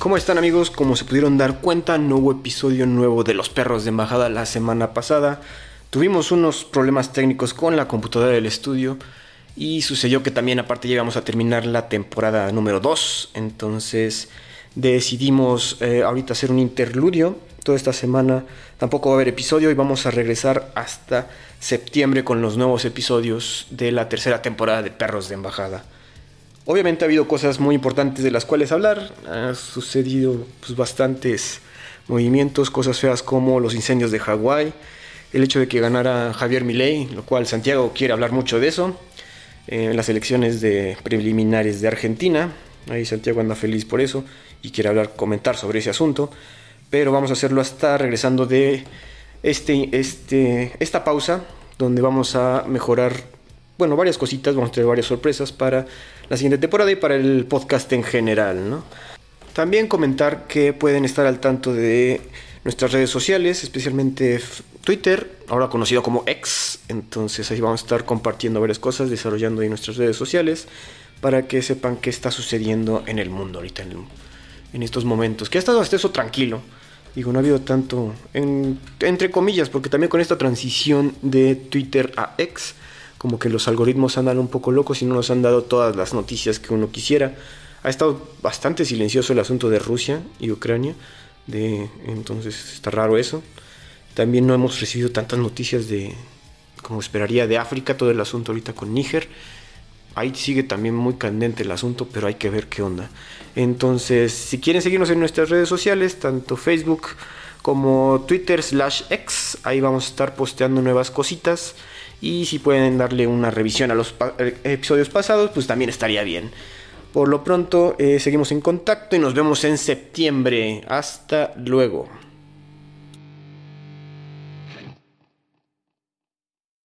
¿Cómo están amigos? Como se pudieron dar cuenta, no hubo episodio nuevo de Los Perros de Embajada la semana pasada. Tuvimos unos problemas técnicos con la computadora del estudio y sucedió que también aparte llegamos a terminar la temporada número 2. Entonces decidimos eh, ahorita hacer un interludio. Toda esta semana tampoco va a haber episodio y vamos a regresar hasta septiembre con los nuevos episodios de la tercera temporada de Perros de Embajada. Obviamente ha habido cosas muy importantes de las cuales hablar. Ha sucedido pues, bastantes movimientos, cosas feas como los incendios de Hawái, el hecho de que ganara Javier Milei, lo cual Santiago quiere hablar mucho de eso, en las elecciones de preliminares de Argentina. Ahí Santiago anda feliz por eso y quiere hablar, comentar sobre ese asunto. Pero vamos a hacerlo hasta regresando de este, este, esta pausa, donde vamos a mejorar bueno, varias cositas, vamos a tener varias sorpresas para la siguiente temporada y para el podcast en general, ¿no? También comentar que pueden estar al tanto de nuestras redes sociales, especialmente Twitter, ahora conocido como X, entonces ahí vamos a estar compartiendo varias cosas, desarrollando ahí nuestras redes sociales para que sepan qué está sucediendo en el mundo ahorita, en, estos momentos, que ha estado hasta eso tranquilo. Digo, no ha habido tanto, entre comillas, porque también con esta transición de Twitter a X, como que los algoritmos andan un poco locos y no nos han dado todas las noticias que uno quisiera. Ha estado bastante silencioso el asunto de Rusia y Ucrania, de, entonces está raro eso. También no hemos recibido tantas noticias de, como esperaría, de África, todo el asunto ahorita con Níger. Ahí sigue también muy candente el asunto, pero hay que ver qué onda. Entonces, si quieren seguirnos en nuestras redes sociales, tanto Facebook como Twitter slash X, ahí vamos a estar posteando nuevas cositas. Y si pueden darle una revisión a los eh, episodios pasados, pues también estaría bien. Por lo pronto, eh, seguimos en contacto y nos vemos en septiembre. Hasta luego.